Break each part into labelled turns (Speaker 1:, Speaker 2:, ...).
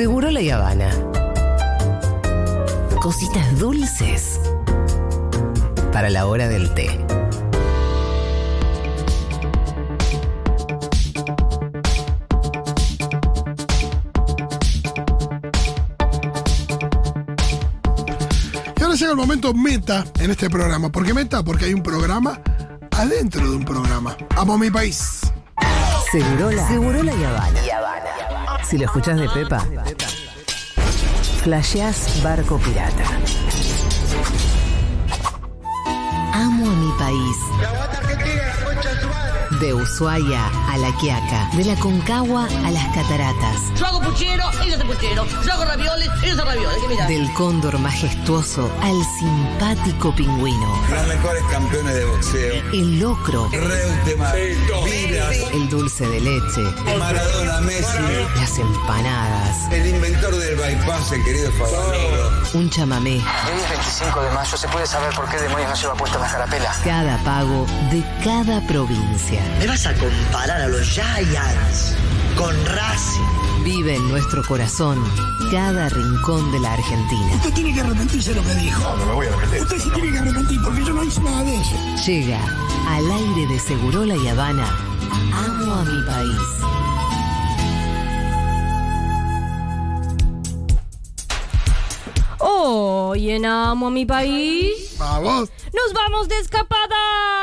Speaker 1: Seguro la Habana. Cositas dulces para la hora del té.
Speaker 2: Y ahora llega el momento meta en este programa. ¿Por qué meta? Porque hay un programa adentro de un programa. Amo mi país.
Speaker 1: Segurola. Segurola y Habana. Si lo escuchás de Pepa, flasheás barco pirata. Amo a mi país. De Ushuaia a La Quiaca, de la Concagua a las Cataratas,
Speaker 3: Yo hago puchero, ellos hacen puchero. Yo hago ravioles, ellos hacen ravioles.
Speaker 1: Del cóndor majestuoso al simpático pingüino,
Speaker 4: Los mejores campeones de boxeo.
Speaker 1: el locro,
Speaker 4: Reutemann,
Speaker 1: el dulce de leche,
Speaker 4: Maradona, Messi.
Speaker 1: las empanadas,
Speaker 4: El inventor del bypass, el querido Favaloro.
Speaker 1: un chamamé,
Speaker 5: Hoy es 25 de mayo, ¿se puede saber por qué demonios no lleva puesta la carapela?
Speaker 1: cada pago de cada provincia.
Speaker 6: ¿Me vas a comparar a los Giants con Racing?
Speaker 1: Vive en nuestro corazón cada rincón de la Argentina.
Speaker 6: Usted tiene que arrepentirse de lo que dijo. No, no me voy a arrepentir. Usted sí tiene que arrepentir porque yo no hice nada de eso.
Speaker 1: Llega al aire de Segurola y Habana. Amo a mi país.
Speaker 7: Hoy en Amo a mi país.
Speaker 2: Vamos.
Speaker 7: ¡Nos vamos de escapada!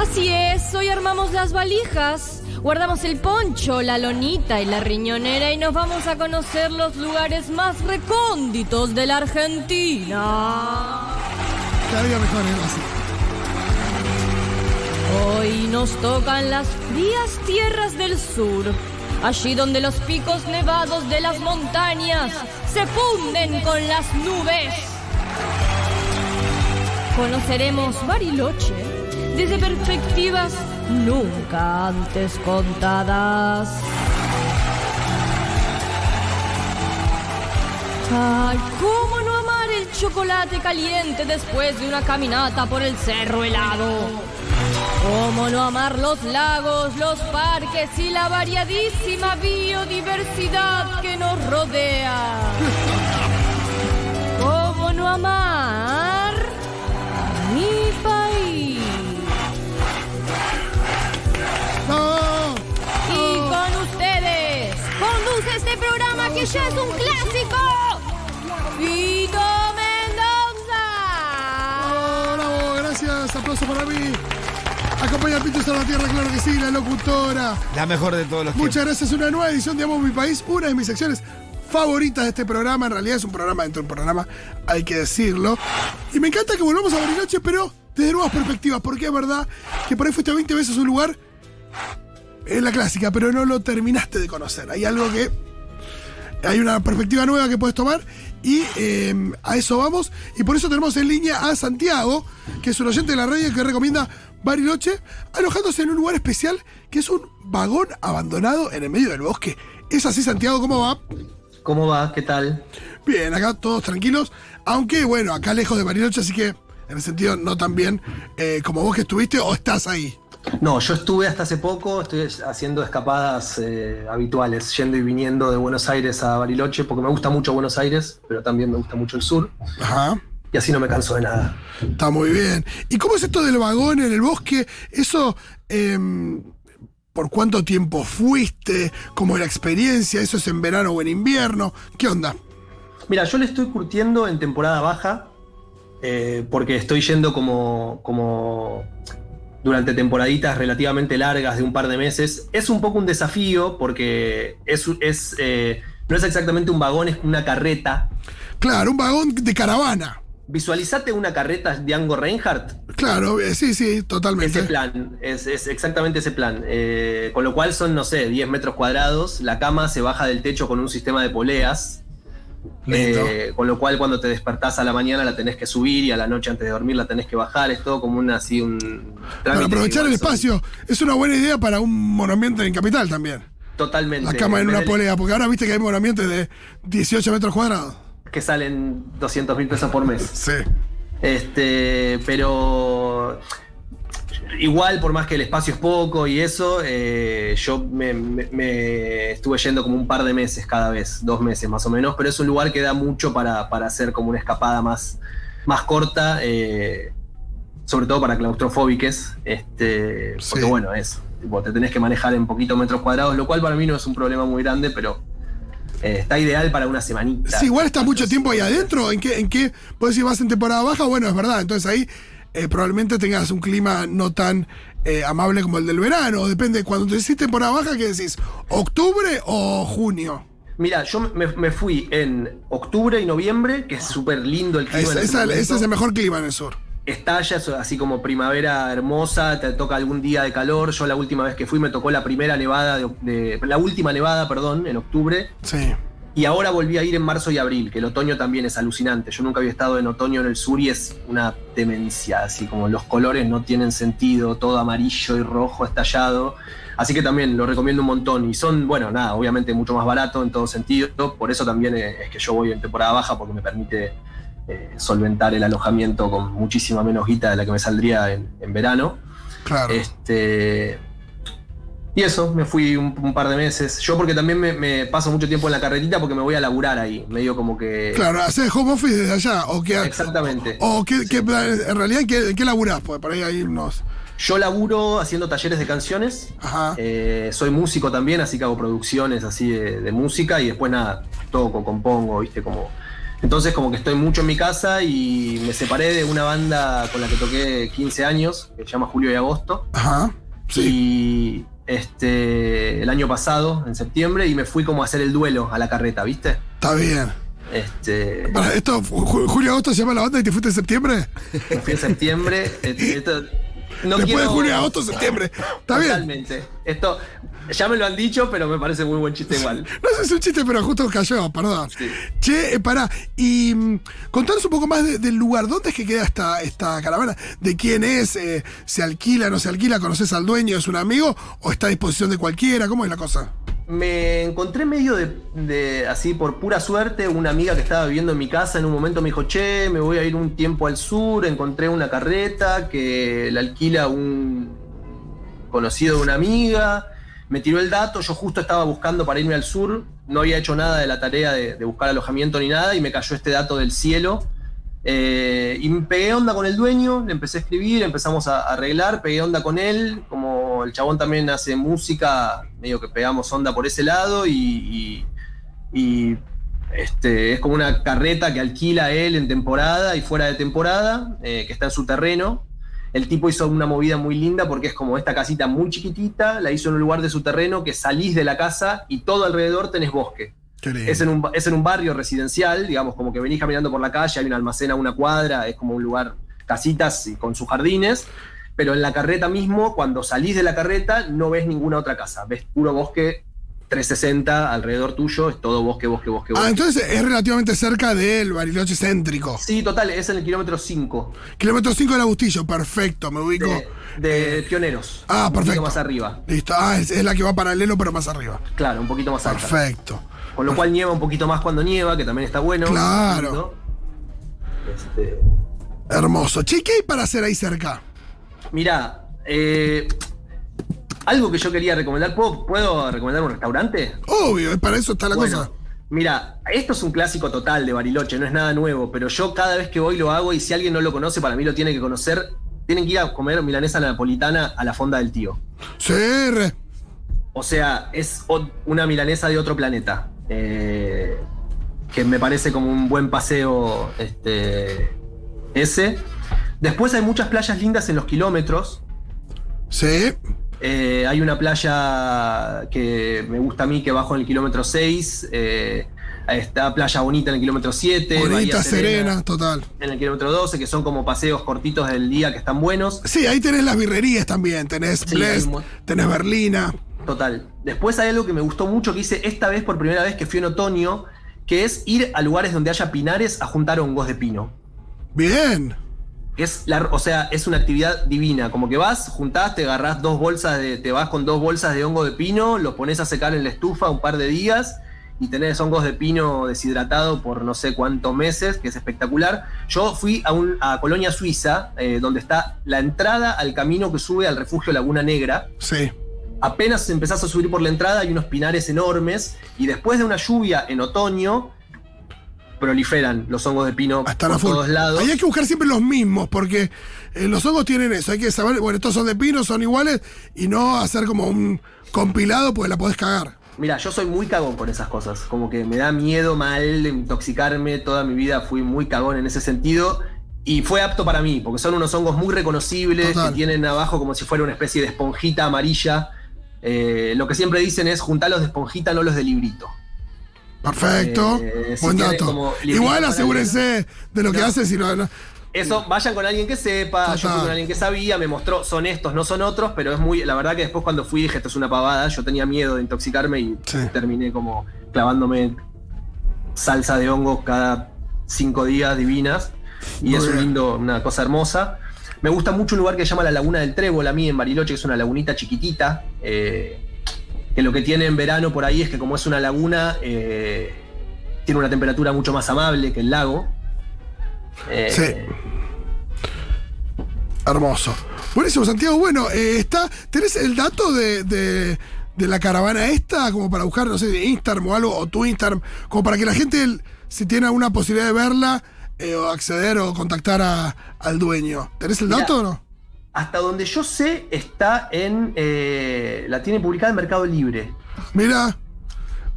Speaker 7: Así es, hoy armamos las valijas, guardamos el poncho, la lonita y la riñonera y nos vamos a conocer los lugares más recónditos de la Argentina.
Speaker 2: Cada día mejor, ¿eh? Así.
Speaker 7: Hoy nos tocan las frías tierras del sur, allí donde los picos nevados de las montañas se funden con las nubes. Conoceremos Bariloche desde perspectivas nunca antes contadas. Ay, ¿cómo no amar el chocolate caliente después de una caminata por el cerro helado? ¿Cómo no amar los lagos, los parques y la variadísima biodiversidad que nos rodea? ¿Cómo no amar que ya es un clásico. Fito Mendoza.
Speaker 2: ¡Bravo! Gracias. Aplauso para mí. Acompaña a Pitos a la Tierra, claro que sí, la locutora.
Speaker 8: La mejor de todos los
Speaker 2: Muchas gracias. Una nueva edición de Amo mi país. Una de mis secciones favoritas de este programa. En realidad es un programa dentro de un programa, hay que decirlo. Y me encanta que volvamos a Bariloche, pero desde nuevas perspectivas. Porque es verdad que por ahí fuiste 20 veces a un lugar. Es la clásica, pero no lo terminaste de conocer. Hay algo que. Hay una perspectiva nueva que puedes tomar. Y eh, a eso vamos. Y por eso tenemos en línea a Santiago, que es un oyente de la radio que recomienda Bariloche, alojándose en un lugar especial que es un vagón abandonado en el medio del bosque. ¿Es así, Santiago? ¿Cómo va?
Speaker 9: ¿Cómo va? ¿Qué tal?
Speaker 2: Bien, acá todos tranquilos. Aunque, bueno, acá lejos de Bariloche, así que en ese sentido no tan bien eh, como vos que estuviste o estás ahí.
Speaker 9: No, yo estuve hasta hace poco, estoy haciendo escapadas eh, habituales, yendo y viniendo de Buenos Aires a Bariloche, porque me gusta mucho Buenos Aires, pero también me gusta mucho el sur,
Speaker 2: Ajá.
Speaker 9: y así no me canso de nada.
Speaker 2: Está muy bien. ¿Y cómo es esto del vagón en el bosque? Eso, em, ¿por cuánto tiempo fuiste? ¿Cómo es la experiencia? ¿Eso es en verano o en invierno? ¿Qué onda?
Speaker 9: Mira, yo le estoy curtiendo en temporada baja, eh, porque estoy yendo como, como durante temporaditas relativamente largas de un par de meses. Es un poco un desafío porque es, es, eh, no es exactamente un vagón, es una carreta.
Speaker 2: Claro, un vagón de caravana.
Speaker 9: Visualizate una carreta de Django Reinhardt.
Speaker 2: Claro, eh, sí, sí, totalmente.
Speaker 9: Ese plan, es, es exactamente ese plan. Eh, con lo cual son, no sé, 10 metros cuadrados. La cama se baja del techo con un sistema de poleas. Eh, con lo cual cuando te despertás a la mañana la tenés que subir y a la noche antes de dormir la tenés que bajar. Es todo como una así un
Speaker 2: Para
Speaker 9: trámite
Speaker 2: aprovechar el espacio. Es una buena idea para un monoambiente en Capital también.
Speaker 9: Totalmente.
Speaker 2: La cama en una polea, porque ahora viste que hay monoambientes de 18 metros cuadrados.
Speaker 9: Que salen 200 mil pesos por mes.
Speaker 2: Sí.
Speaker 9: Este, pero igual, por más que el espacio es poco y eso, eh, yo me, me- me estuve yendo como un par de meses cada vez, dos meses más o menos, pero es un lugar que da mucho para, para hacer como una escapada más, más corta, eh, sobre todo para claustrofóbiques, este, porque bueno, es, tipo, te tenés que manejar en poquitos metros cuadrados, lo cual para mí no es un problema muy grande, pero eh, está ideal para una semanita.
Speaker 2: Sí, igual está mucho tiempo ahí adentro. ¿En qué, en qué podés decir vas en temporada baja? Bueno, es verdad. Entonces ahí eh, probablemente tengas un clima no tan eh, amable como el del verano. Depende. Cuando te decís temporada baja, ¿qué decís? ¿Octubre o junio?
Speaker 9: Mira, yo me, me fui en octubre y noviembre, que es súper lindo el clima. Ese
Speaker 2: esa- ese es el mejor clima en el sur.
Speaker 9: estalla, es así como primavera hermosa, te toca algún día de calor. Yo la última vez que fui me tocó la primera nevada, de, de- la última nevada, perdón, en octubre.
Speaker 2: Sí.
Speaker 9: Y ahora volví a ir en marzo y abril, que el otoño también es alucinante. Yo nunca había estado en otoño en el sur y es una demencia, así como los colores no tienen sentido, todo amarillo y rojo estallado. Así que también lo recomiendo un montón. Y son, bueno, nada, obviamente mucho más barato en todo sentido. Por eso también es que yo voy en temporada baja, porque me permite eh, solventar el alojamiento con muchísima menos guita de la que me saldría en, en verano.
Speaker 2: Claro.
Speaker 9: Este, y eso, me fui un, un par de meses. Yo porque también me, me paso mucho tiempo en la carretita porque me voy a laburar ahí. Medio como que...
Speaker 2: Claro, haces home office desde allá. O qué,
Speaker 9: Exactamente.
Speaker 2: o qué, qué- en realidad, ¿en qué, qué laburás? Porque por ahí hay unos.
Speaker 9: Yo laburo haciendo talleres de canciones.
Speaker 2: Ajá.
Speaker 9: Eh, soy músico también, así que hago producciones así de, de música y después nada, toco, compongo, viste, como... Entonces como que estoy mucho en mi casa y me separé de una banda con la que toqué 15 años, que se llama Julio y Agosto.
Speaker 2: Ajá. Sí.
Speaker 9: Y este, el año pasado, en septiembre, y me fui como a hacer el duelo a la carreta, ¿viste?
Speaker 2: Está bien.
Speaker 9: Este,
Speaker 2: Para, esto, Ju- Julio Agosto se llama la banda y te fuiste en septiembre.
Speaker 9: me fui en septiembre. eh, esto- no
Speaker 2: Después
Speaker 9: quiero-
Speaker 2: de julio, agosto, septiembre. Está bien.
Speaker 9: Totalmente. Esto ya me lo han dicho, pero me parece muy buen chiste igual.
Speaker 2: No sé si es un chiste, pero justo cayó, perdón.
Speaker 9: Sí.
Speaker 2: Che, eh, pará. Y mm, contanos un poco más de- del lugar. ¿Dónde es que queda esta, esta caravana? ¿De quién es? Eh, ¿Se alquila, no se alquila? ¿Conoces al dueño? ¿Es un amigo? ¿O está a disposición de cualquiera? ¿Cómo es la cosa?
Speaker 9: Me encontré medio de, así por pura suerte, una amiga que estaba viviendo en mi casa en un momento me dijo, che, me voy a ir un tiempo al sur, encontré una carreta que la alquila un conocido de una amiga, me tiró el dato, yo justo estaba buscando para irme al sur, no había hecho nada de la tarea de, de buscar alojamiento ni nada y me cayó este dato del cielo. Eh, y me pegué onda con el dueño, le empecé a escribir, empezamos a a arreglar, pegué onda con él, como el chabón también hace música, medio que pegamos onda por ese lado y, y- y, este, es como una carreta que alquila él en temporada y fuera de temporada, eh, que está en su terreno. El tipo hizo una movida muy linda porque es como esta casita muy chiquitita, la hizo en un lugar de su terreno que salís de la casa y todo alrededor tenés bosque. Es en, un, es en un barrio residencial, digamos, como que venís caminando por la calle, hay un almacén a una cuadra, es como un lugar, casitas y con sus jardines, pero en la carreta mismo, cuando salís de la carreta, no ves ninguna otra casa, ves puro bosque 360 alrededor tuyo, es todo bosque, bosque, bosque, bosque.
Speaker 2: Ah, entonces es relativamente cerca del Bariloche céntrico.
Speaker 9: Sí, total, es en el kilómetro 5
Speaker 2: Kilómetro 5 del Agustillo, perfecto, me ubico.
Speaker 9: de, de Pioneros.
Speaker 2: Ah,
Speaker 9: Un poquito
Speaker 2: perfecto.
Speaker 9: más arriba,
Speaker 2: Listo. Ah, es, es la que va paralelo, pero más arriba.
Speaker 9: claro, un poquito más alta.
Speaker 2: Perfecto.
Speaker 9: Con lo cual nieva un poquito más cuando nieva, que también está bueno.
Speaker 2: Claro.
Speaker 9: Este,
Speaker 2: Hermoso. Che, ¿qué hay para hacer ahí cerca?
Speaker 9: Mirá, eh, algo que yo quería recomendar, ¿puedo, puedo recomendar un restaurante?
Speaker 2: Obvio, para eso está la
Speaker 9: Bueno,
Speaker 2: cosa.
Speaker 9: Mira, esto es un clásico total de Bariloche, no es nada nuevo, pero yo cada vez que voy lo hago y si alguien no lo conoce, para mí lo tiene que conocer. Tienen que ir a comer milanesa napolitana a la fonda del tío.
Speaker 2: Sí, re.
Speaker 9: O sea, es una milanesa de otro planeta. eh, que me parece como un buen paseo este, ese. Después hay muchas playas lindas en los kilómetros.
Speaker 2: Sí.
Speaker 9: Eh, hay una playa que me gusta a mí que bajo en el kilómetro 6. eh, está Playa Bonita en el kilómetro 7.
Speaker 2: Bonita,
Speaker 9: Bahía
Speaker 2: serena, total.
Speaker 9: en el kilómetro 12, que son como paseos cortitos del día que están buenos.
Speaker 2: Sí, ahí tenés las birrerías también. Tenés
Speaker 9: Sí,
Speaker 2: Blest,
Speaker 9: un
Speaker 2: tenés Berlina.
Speaker 9: Total. Después hay algo que me gustó mucho que hice esta vez por primera vez que fui en otoño, que es ir a lugares donde haya pinares a juntar hongos de pino.
Speaker 2: Bien.
Speaker 9: Es la, o sea, es una actividad divina. Como que vas, juntás, te agarrás dos bolsas de. te vas con dos bolsas de hongo de pino, los pones a secar en la estufa un par de días y tenés hongos de pino deshidratado por no sé cuántos meses, que es espectacular. Yo fui a, un, a Colonia Suiza, eh, donde está la entrada al camino que sube al refugio Laguna Negra.
Speaker 2: Sí.
Speaker 9: Apenas empezás a subir por la entrada, hay unos pinares enormes, y después de una lluvia en otoño, proliferan los hongos de pino
Speaker 2: Hasta
Speaker 9: por todos lados.
Speaker 2: Ahí hay que buscar siempre los mismos, porque eh, los hongos tienen eso. Hay que saber, bueno, estos son de pino, son iguales, y no hacer como un compilado, porque la podés cagar.
Speaker 9: Mira, yo soy muy cagón con esas cosas. Como que me da miedo mal de intoxicarme. Toda mi vida fui muy cagón en ese sentido. Y fue apto para mí, porque son unos hongos muy reconocibles
Speaker 2: Total.
Speaker 9: que tienen abajo como si fuera una especie de esponjita amarilla. Eh, lo que siempre dicen es juntar los de esponjita, no los de librito.
Speaker 2: Perfecto.
Speaker 9: Eh, si
Speaker 2: Buen dato. Igual asegúrense de lo que
Speaker 9: No.
Speaker 2: haces si no. no-
Speaker 9: Eso, vayan con alguien que sepa. Yo fui con alguien que sabía, me mostró, son estos, no son otros, pero es muy. La verdad que después cuando fui dije, esto es una pavada. Yo tenía miedo de intoxicarme y
Speaker 2: Sí.
Speaker 9: terminé como clavándome salsa de hongos cada cinco días divinas. Y
Speaker 2: Muy
Speaker 9: es un lindo, una cosa hermosa. Me gusta mucho un lugar que se llama la Laguna del Trébol, a mí en Bariloche, que es una lagunita chiquitita. eh, que lo que tiene en verano por ahí es que como es una laguna, eh, tiene una temperatura mucho más amable que el lago. Eh,
Speaker 2: Sí. Hermoso. Buenísimo, Santiago. Bueno, eh, está. ¿Tenés el dato de, de- de la caravana esta? Como para buscar, no sé, de Instagram o algo, o tu Instagram, como para que la gente, si tiene alguna posibilidad de verla, o acceder o contactar a- al dueño. ¿Tenés el
Speaker 9: Mirá.
Speaker 2: dato o no?
Speaker 9: Hasta donde yo sé, está en. eh, la tiene publicada en Mercado Libre.
Speaker 2: Mira,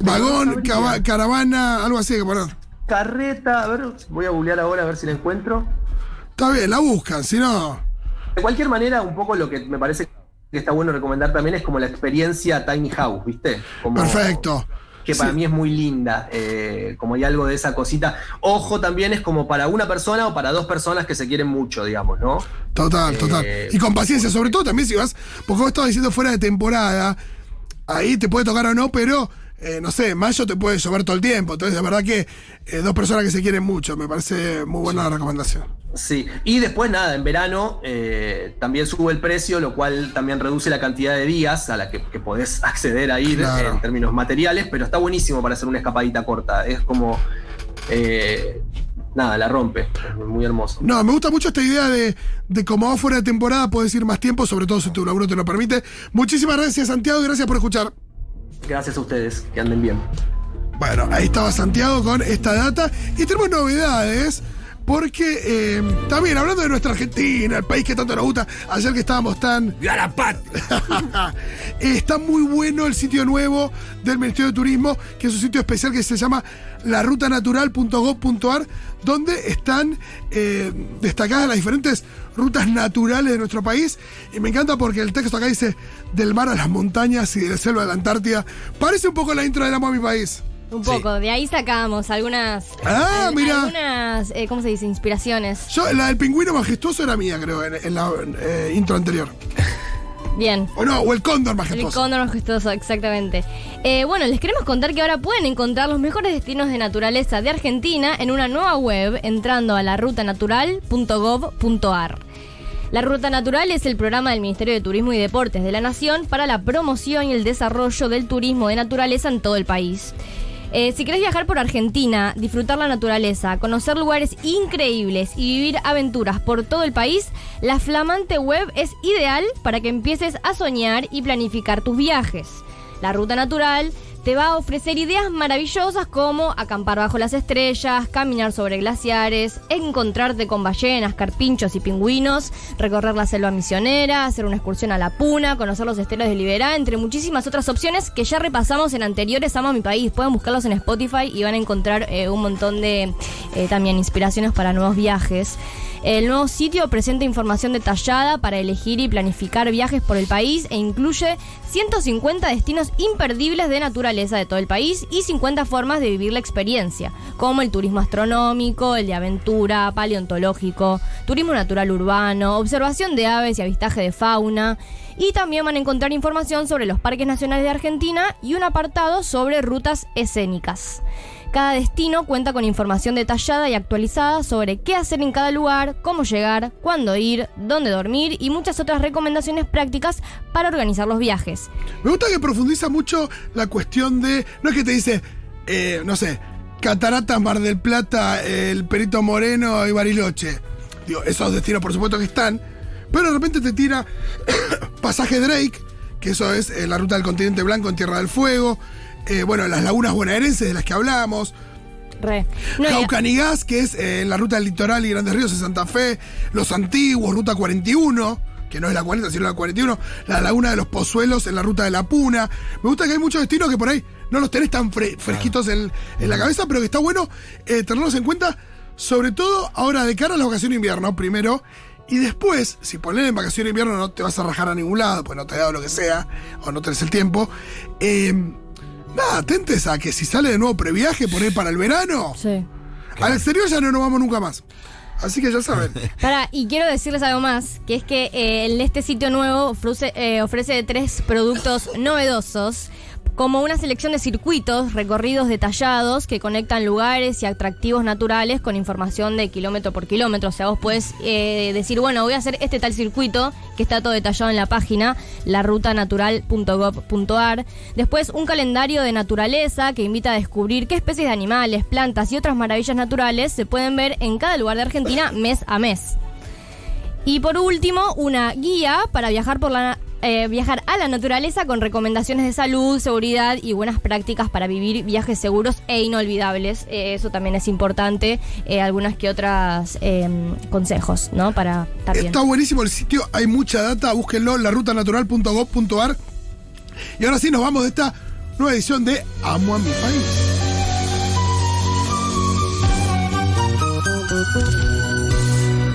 Speaker 2: vagón, cava- caravana, algo así poner.
Speaker 9: Carreta, a ver, voy a googlear ahora a ver si la encuentro.
Speaker 2: Está bien, la buscan, si no.
Speaker 9: De cualquier manera, un poco lo que me parece que está bueno recomendar también es como la experiencia Tiny House, ¿viste? Como-
Speaker 2: Perfecto.
Speaker 9: Que para
Speaker 2: Sí.
Speaker 9: mí es muy linda, eh, como hay algo de esa cosita. Ojo también es como para una persona o para dos personas que se quieren mucho, digamos, ¿no?
Speaker 2: Total,
Speaker 9: Eh,
Speaker 2: total. Y con paciencia, sobre todo también si vas, porque vos estabas diciendo fuera de temporada, ahí te puede tocar o no, pero eh, no sé, mayo te puede llover todo el tiempo. Entonces, de verdad que eh, dos personas que se quieren mucho, me parece muy buena la recomendación.
Speaker 9: Sí, y después nada, en verano eh, también sube el precio, lo cual también reduce la cantidad de días a la que, que podés acceder a ir
Speaker 2: Claro.
Speaker 9: en términos materiales, pero está buenísimo para hacer una escapadita corta. Es como. nada, la rompe. Es muy hermoso.
Speaker 2: No, me gusta mucho esta idea de, de como fuera de temporada, puedes ir más tiempo, sobre todo si tu laburo te lo permite. Muchísimas gracias, Santiago, y gracias por escuchar.
Speaker 9: Gracias a ustedes, que anden bien.
Speaker 2: Bueno, ahí estaba Santiago con esta data. Y tenemos novedades. Porque eh, también hablando de nuestra Argentina, el país que tanto nos gusta, ayer que estábamos tan. Eh, Está muy bueno el sitio nuevo del Ministerio de Turismo, que es un sitio especial que se llama larutanatural.gov.ar, donde están eh, destacadas las diferentes rutas naturales de nuestro país. Y me encanta porque el texto acá dice del mar a las montañas y de la selva a la Antártida. Parece un poco la intro del Amo a mi país.
Speaker 7: Un poco, de ahí sacamos algunas.
Speaker 2: Ah,
Speaker 7: al-
Speaker 2: mira.
Speaker 7: Algunas, eh, ¿cómo se dice? Inspiraciones.
Speaker 2: Yo, la del pingüino majestuoso era mía, creo, en, en la eh, intro anterior.
Speaker 7: Bien.
Speaker 2: O no, o el cóndor
Speaker 7: El
Speaker 2: majestuoso.
Speaker 7: cóndor majestuoso, exactamente. Eh, bueno, les queremos contar que ahora pueden encontrar los mejores destinos de naturaleza de Argentina en una nueva web entrando a la rutanatural.gov.ar. La Ruta Natural es el programa del Ministerio de Turismo y Deportes de la Nación para la promoción y el desarrollo del turismo de naturaleza en todo el país. Eh, si querés viajar por Argentina, disfrutar la naturaleza, conocer lugares increíbles y vivir aventuras por todo el país, la flamante web es ideal para que empieces a soñar y planificar tus viajes. La Ruta Natural te va a ofrecer ideas maravillosas como acampar bajo las estrellas, caminar sobre glaciares, encontrarte con ballenas, carpinchos y pingüinos, recorrer la selva misionera, hacer una excursión a la Puna, conocer los esteros de Liberá, entre muchísimas otras opciones que ya repasamos en anteriores Amo a mi país. Pueden buscarlos en Spotify y van a encontrar eh, un montón de eh, también inspiraciones para nuevos viajes. El nuevo sitio presenta información detallada para elegir y planificar viajes por el país e incluye 150 destinos imperdibles de naturaleza de todo el país y 50 formas de vivir la experiencia, como el turismo astronómico, el de aventura, paleontológico, turismo natural urbano, observación de aves y avistaje de fauna. Y también van a encontrar información sobre los parques nacionales de Argentina y un apartado sobre rutas escénicas. Cada destino cuenta con información detallada y actualizada sobre qué hacer en cada lugar, cómo llegar, cuándo ir, dónde dormir y muchas otras recomendaciones prácticas para organizar los viajes.
Speaker 2: Me gusta que profundiza mucho la cuestión de. No es que te dice. eh, no sé, Cataratas, Mar del Plata, el Perito Moreno y Bariloche. Digo, esos destinos por supuesto que están, pero de repente te tira pasaje Drake, que eso es eh, la ruta del continente blanco en Tierra del Fuego, eh, bueno, las lagunas bonaerenses de las que hablamos,
Speaker 7: Re. No,
Speaker 2: que es eh, en la ruta del litoral y Grandes Ríos de Santa Fe, Los Antiguos, Ruta 41, que no es la 40, sino la 41, la Laguna de los Pozuelos en la ruta de la Puna. Me gusta que hay muchos destinos que por ahí no los tenés tan fre- fresquitos en, en la cabeza, pero que está bueno eh, tenerlos en cuenta, sobre todo ahora de cara a la vacación de invierno, primero. Y después, si poner en vacación de invierno no te vas a rajar a ningún lado, pues no te ha dado lo que sea, o no tenés el tiempo. eh, nada, atentes a que si sale de nuevo previaje, poner para el verano.
Speaker 7: Sí.
Speaker 2: Al exterior ya no nos vamos nunca más. Así que ya saben.
Speaker 7: Para, y quiero decirles algo más, que es que eh, en este sitio nuevo ofrece, eh, ofrece tres productos novedosos, como una selección de circuitos, recorridos detallados que conectan lugares y atractivos naturales con información de kilómetro por kilómetro. O sea, vos puedes eh, decir, bueno, voy a hacer este tal circuito, que está todo detallado en la página, larutanatural.gov.ar. Después, un calendario de naturaleza que invita a descubrir qué especies de animales, plantas y otras maravillas naturales se pueden ver en cada lugar de Argentina mes a mes. Y por último, una guía para viajar por la eh, viajar a la naturaleza con recomendaciones de salud, seguridad y buenas prácticas para vivir viajes seguros e inolvidables. Eh, eso también es importante. Eh, algunas que otras eh, consejos, ¿no? Para estar bien.
Speaker 2: Está buenísimo el sitio, hay mucha data, búsquenlo, larutanatural.gov.ar. Y ahora sí nos vamos de esta nueva edición de Amo a mi país.